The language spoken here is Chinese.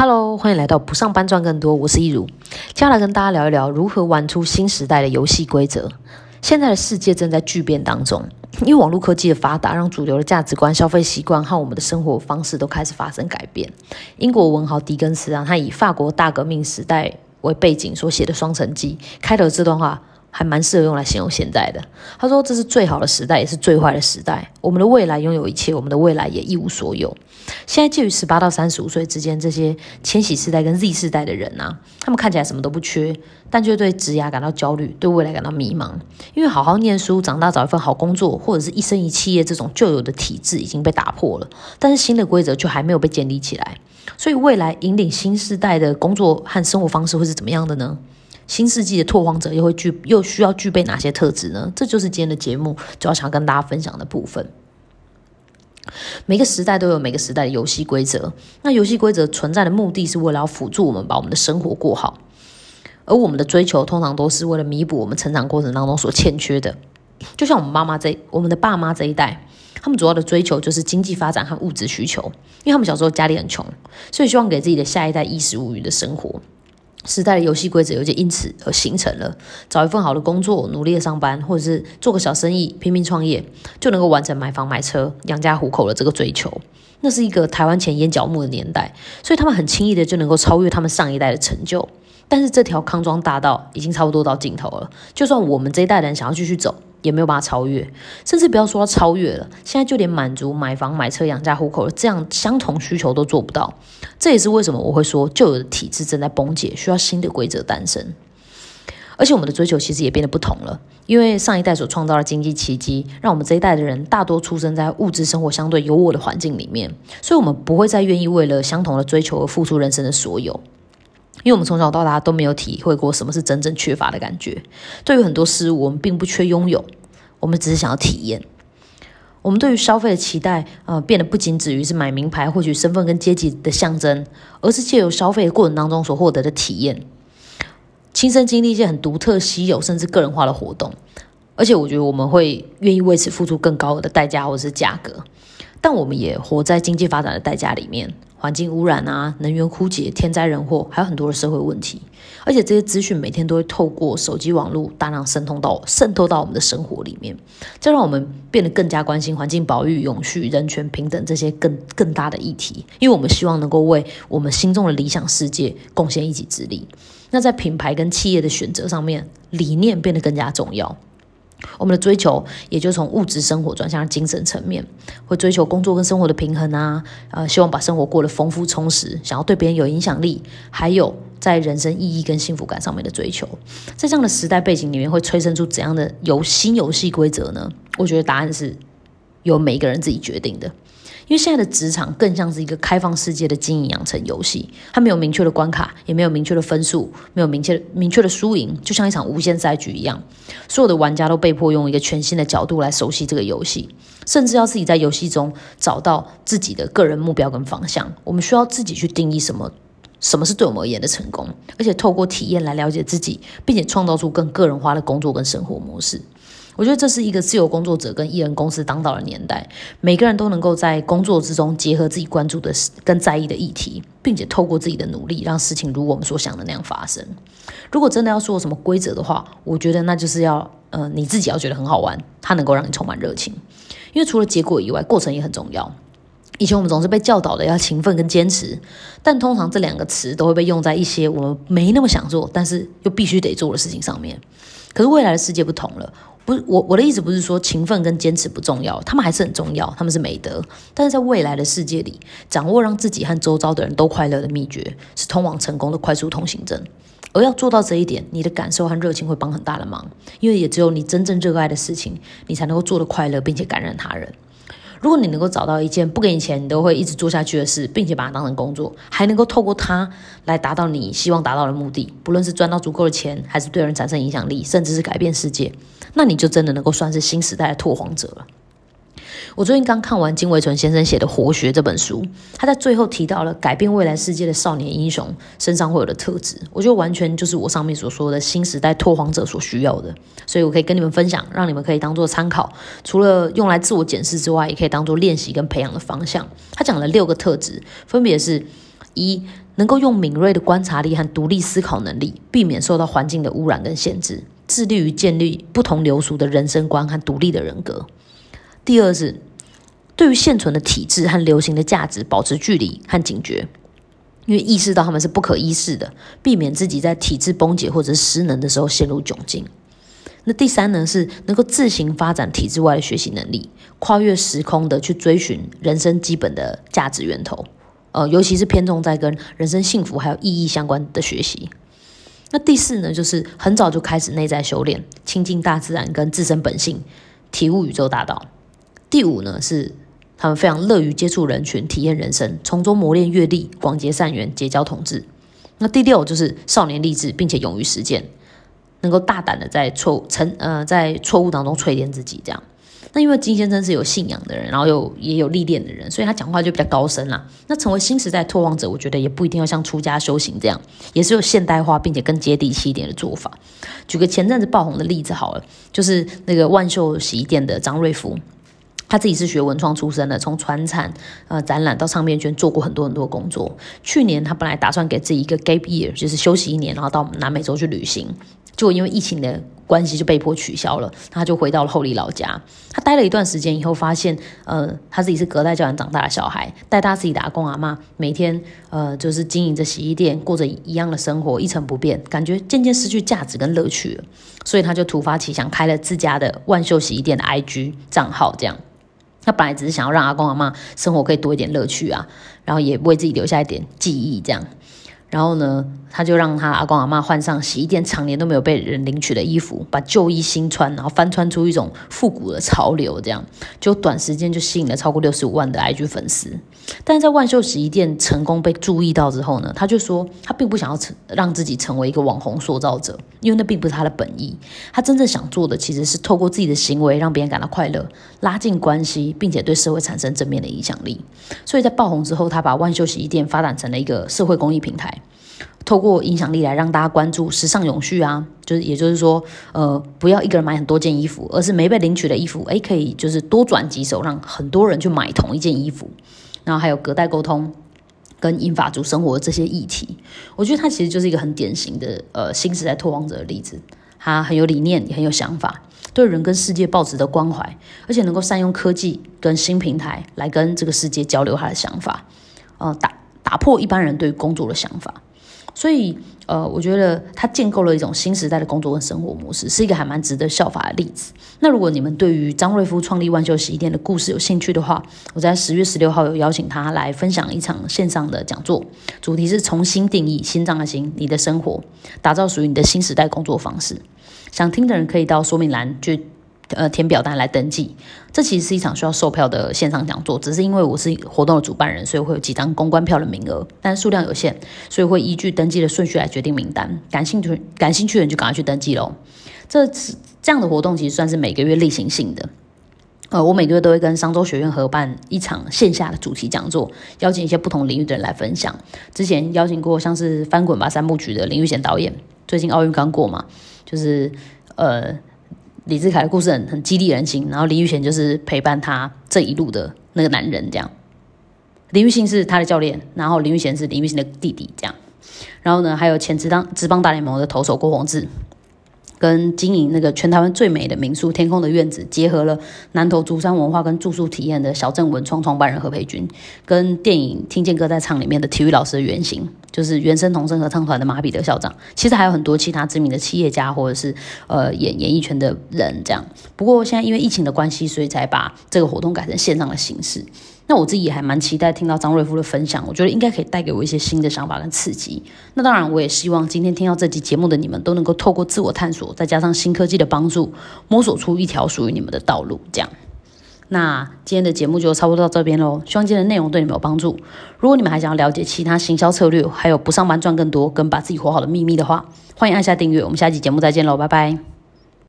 Hello，欢迎来到不上班赚更多，我是一如，接下来跟大家聊一聊如何玩出新时代的游戏规则。现在的世界正在巨变当中，因为网络科技的发达，让主流的价值观、消费习惯和我们的生活方式都开始发生改变。英国文豪狄更斯啊，他以法国大革命时代为背景所写的《双城记》，开头这段话。还蛮适合用来形容现在的。他说：“这是最好的时代，也是最坏的时代。我们的未来拥有一切，我们的未来也一无所有。现在介于十八到三十五岁之间，这些千禧世代跟 Z 世代的人啊，他们看起来什么都不缺，但却对职涯感到焦虑，对未来感到迷茫。因为好好念书、长大找一份好工作，或者是一生一企业这种旧有的体制已经被打破了，但是新的规则却还没有被建立起来。所以未来引领新时代的工作和生活方式会是怎么样的呢？”新世纪的拓荒者又会具又需要具备哪些特质呢？这就是今天的节目主要想跟大家分享的部分。每个时代都有每个时代的游戏规则，那游戏规则存在的目的是为了要辅助我们把我们的生活过好，而我们的追求通常都是为了弥补我们成长过程当中所欠缺的。就像我们妈妈这我们的爸妈这一代，他们主要的追求就是经济发展和物质需求，因为他们小时候家里很穷，所以希望给自己的下一代衣食无虞的生活。时代的游戏规则有些因此而形成了，找一份好的工作，努力的上班，或者是做个小生意，拼命创业，就能够完成买房买车、养家糊口的这个追求。那是一个台湾前烟角木的年代，所以他们很轻易的就能够超越他们上一代的成就。但是这条康庄大道已经差不多到尽头了，就算我们这一代人想要继续走。也没有办法超越，甚至不要说超越了，现在就连满足买房买车养家糊口这样相同需求都做不到。这也是为什么我会说旧有的体制正在崩解，需要新的规则诞生。而且我们的追求其实也变得不同了，因为上一代所创造的经济奇迹，让我们这一代的人大多出生在物质生活相对优渥的环境里面，所以我们不会再愿意为了相同的追求而付出人生的所有。因为我们从小到大都没有体会过什么是真正缺乏的感觉。对于很多事物，我们并不缺拥有，我们只是想要体验。我们对于消费的期待，呃，变得不仅止于是买名牌获取身份跟阶级的象征，而是借由消费的过程当中所获得的体验，亲身经历一些很独特、稀有甚至个人化的活动。而且，我觉得我们会愿意为此付出更高的代价或者是价格。但我们也活在经济发展的代价里面。环境污染啊，能源枯竭，天灾人祸，还有很多的社会问题，而且这些资讯每天都会透过手机网络大量渗透到渗透到我们的生活里面，这让我们变得更加关心环境保育、永续、人权平等这些更更大的议题，因为我们希望能够为我们心中的理想世界贡献一己之力。那在品牌跟企业的选择上面，理念变得更加重要。我们的追求也就从物质生活转向精神层面，会追求工作跟生活的平衡啊，呃，希望把生活过得丰富充实，想要对别人有影响力，还有在人生意义跟幸福感上面的追求，在这样的时代背景里面，会催生出怎样的游新游戏规则呢？我觉得答案是由每一个人自己决定的。因为现在的职场更像是一个开放世界的经营养成游戏，它没有明确的关卡，也没有明确的分数，没有明确明确的输赢，就像一场无限赛局一样，所有的玩家都被迫用一个全新的角度来熟悉这个游戏，甚至要自己在游戏中找到自己的个人目标跟方向。我们需要自己去定义什么什么是对我们而言的成功，而且透过体验来了解自己，并且创造出更个人化的工作跟生活模式。我觉得这是一个自由工作者跟艺人公司当道的年代，每个人都能够在工作之中结合自己关注的、跟在意的议题，并且透过自己的努力，让事情如我们所想的那样发生。如果真的要说什么规则的话，我觉得那就是要，呃，你自己要觉得很好玩，它能够让你充满热情。因为除了结果以外，过程也很重要。以前我们总是被教导的要勤奋跟坚持，但通常这两个词都会被用在一些我们没那么想做，但是又必须得做的事情上面。可是未来的世界不同了。不我我的意思不是说勤奋跟坚持不重要，他们还是很重要，他们是美德。但是在未来的世界里，掌握让自己和周遭的人都快乐的秘诀，是通往成功的快速通行证。而要做到这一点，你的感受和热情会帮很大的忙，因为也只有你真正热爱的事情，你才能够做得快乐，并且感染他人。如果你能够找到一件不给你钱你都会一直做下去的事，并且把它当成工作，还能够透过它来达到你希望达到的目的，不论是赚到足够的钱，还是对人产生影响力，甚至是改变世界。那你就真的能够算是新时代的拓荒者了。我最近刚看完金维纯先生写的《活学》这本书，他在最后提到了改变未来世界的少年英雄身上会有的特质，我觉得完全就是我上面所说的新时代拓荒者所需要的，所以我可以跟你们分享，让你们可以当做参考。除了用来自我检视之外，也可以当做练习跟培养的方向。他讲了六个特质，分别是：一、能够用敏锐的观察力和独立思考能力，避免受到环境的污染跟限制，致力于建立不同流俗的人生观和独立的人格。第二是对于现存的体制和流行的价值保持距离和警觉，因为意识到他们是不可一世的，避免自己在体制崩解或者失能的时候陷入窘境。那第三呢，是能够自行发展体制外的学习能力，跨越时空的去追寻人生基本的价值源头。呃，尤其是偏重在跟人生幸福还有意义相关的学习。那第四呢，就是很早就开始内在修炼，亲近大自然跟自身本性，体悟宇宙大道。第五呢，是他们非常乐于接触人群，体验人生，从中磨练阅历，广结善缘，结交同志。那第六就是少年励志，并且勇于实践。能够大胆的在错误成呃在错误当中淬炼自己，这样。那因为金先生是有信仰的人，然后又也有历练的人，所以他讲话就比较高深啦。那成为新时代拓荒者，我觉得也不一定要像出家修行这样，也是有现代化并且更接地气一点的做法。举个前阵子爆红的例子好了，就是那个万秀洗衣店的张瑞福，他自己是学文创出身的，从传产呃展览到唱片圈做过很多很多工作。去年他本来打算给自己一个 gap year，就是休息一年，然后到南美洲去旅行。就因为疫情的关系，就被迫取消了。他就回到了后里老家。他待了一段时间以后，发现，呃，他自己是隔代教养长大的小孩，带他自己的阿公阿妈，每天，呃，就是经营着洗衣店，过着一样的生活，一成不变，感觉渐渐失去价值跟乐趣了。所以他就突发奇想，开了自家的万秀洗衣店的 IG 账号。这样，他本来只是想要让阿公阿妈生活可以多一点乐趣啊，然后也为自己留下一点记忆，这样。然后呢，他就让他阿公阿妈换上洗衣店常年都没有被人领取的衣服，把旧衣新穿，然后翻穿出一种复古的潮流，这样就短时间就吸引了超过六十五万的 IG 粉丝。但在万秀洗衣店成功被注意到之后呢，他就说他并不想要成让自己成为一个网红塑造者，因为那并不是他的本意。他真正想做的其实是透过自己的行为让别人感到快乐，拉近关系，并且对社会产生正面的影响力。所以在爆红之后，他把万秀洗衣店发展成了一个社会公益平台。透过影响力来让大家关注时尚永续啊，就是也就是说，呃，不要一个人买很多件衣服，而是没被领取的衣服，诶，可以就是多转几手，让很多人去买同一件衣服。然后还有隔代沟通跟英法族生活的这些议题，我觉得他其实就是一个很典型的呃新时代拓荒者的例子。他很有理念，也很有想法，对人跟世界抱持的关怀，而且能够善用科技跟新平台来跟这个世界交流他的想法，呃，打打破一般人对工作的想法。所以，呃，我觉得他建构了一种新时代的工作跟生活模式，是一个还蛮值得效法的例子。那如果你们对于张瑞夫创立万秀洗衣店的故事有兴趣的话，我在十月十六号有邀请他来分享一场线上的讲座，主题是重新定义心脏的心，你的生活，打造属于你的新时代工作方式。想听的人可以到说明栏去。呃，填表单来登记，这其实是一场需要售票的线上讲座，只是因为我是活动的主办人，所以会有几张公关票的名额，但数量有限，所以会依据登记的顺序来决定名单。感兴趣感兴趣的人就赶快去登记喽。这次这样的活动其实算是每个月例行性的。呃，我每个月都会跟商周学院合办一场线下的主题讲座，邀请一些不同领域的人来分享。之前邀请过像是《翻滚吧三部曲》的林玉贤导演，最近奥运刚过嘛，就是呃。李志凯的故事很很激励人心，然后林玉贤就是陪伴他这一路的那个男人，这样。林玉信是他的教练，然后林玉贤是林玉信的弟弟，这样。然后呢，还有前职当职棒大联盟的投手郭宏志。跟经营那个全台湾最美的民宿天空的院子，结合了南投竹山文化跟住宿体验的小镇文创创办人何培军，跟电影听见歌在唱里面的体育老师的原型，就是原声童声合唱团的马彼得校长。其实还有很多其他知名的企业家或者是呃演演艺圈的人这样。不过现在因为疫情的关系，所以才把这个活动改成线上的形式。那我自己也还蛮期待听到张瑞夫的分享，我觉得应该可以带给我一些新的想法跟刺激。那当然，我也希望今天听到这集节目的你们都能够透过自我探索，再加上新科技的帮助，摸索出一条属于你们的道路。这样，那今天的节目就差不多到这边喽。希望今天的内容对你们有帮助。如果你们还想要了解其他行销策略，还有不上班赚更多跟把自己活好的秘密的话，欢迎按下订阅。我们下期节目再见喽，拜拜。